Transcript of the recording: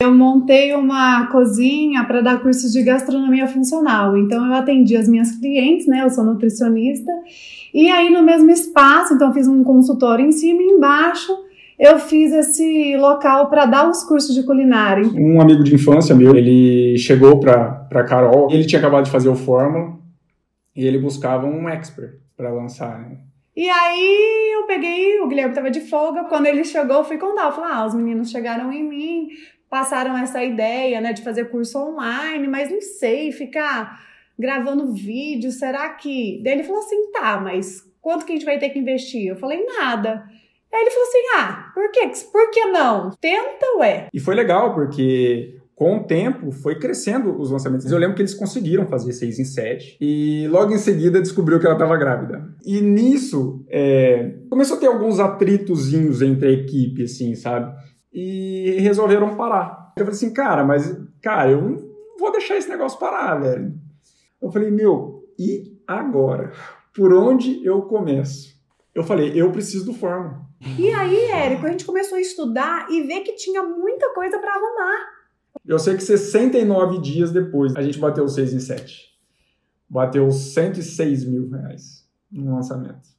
Eu montei uma cozinha para dar cursos de gastronomia funcional. Então eu atendi as minhas clientes, né? Eu sou nutricionista. E aí no mesmo espaço, então eu fiz um consultório em cima e embaixo eu fiz esse local para dar os cursos de culinária. Um amigo de infância meu, ele chegou para Carol, ele tinha acabado de fazer o Fórmula e ele buscava um expert para lançar, né? E aí eu peguei, o Guilherme estava de folga, quando ele chegou, eu fui contar, eu falei, ah, os meninos chegaram em mim, passaram essa ideia, né, de fazer curso online, mas não sei, ficar gravando vídeo, será que... Daí ele falou assim, tá, mas quanto que a gente vai ter que investir? Eu falei, nada. Aí ele falou assim, ah, por que, por que não? Tenta, ué. E foi legal, porque com o tempo foi crescendo os lançamentos. Eu lembro que eles conseguiram fazer seis em sete e logo em seguida descobriu que ela estava grávida. E nisso é, começou a ter alguns atritozinhos entre a equipe, assim, sabe? E resolveram parar. Eu falei assim, cara, mas, cara, eu não vou deixar esse negócio parar, velho. Eu falei, meu, e agora? Por onde eu começo? Eu falei, eu preciso do Fórmula. E aí, Érico, a gente começou a estudar e ver que tinha muita coisa para arrumar. Eu sei que 69 dias depois, a gente bateu 6 em 7. Bateu 106 mil reais no lançamento.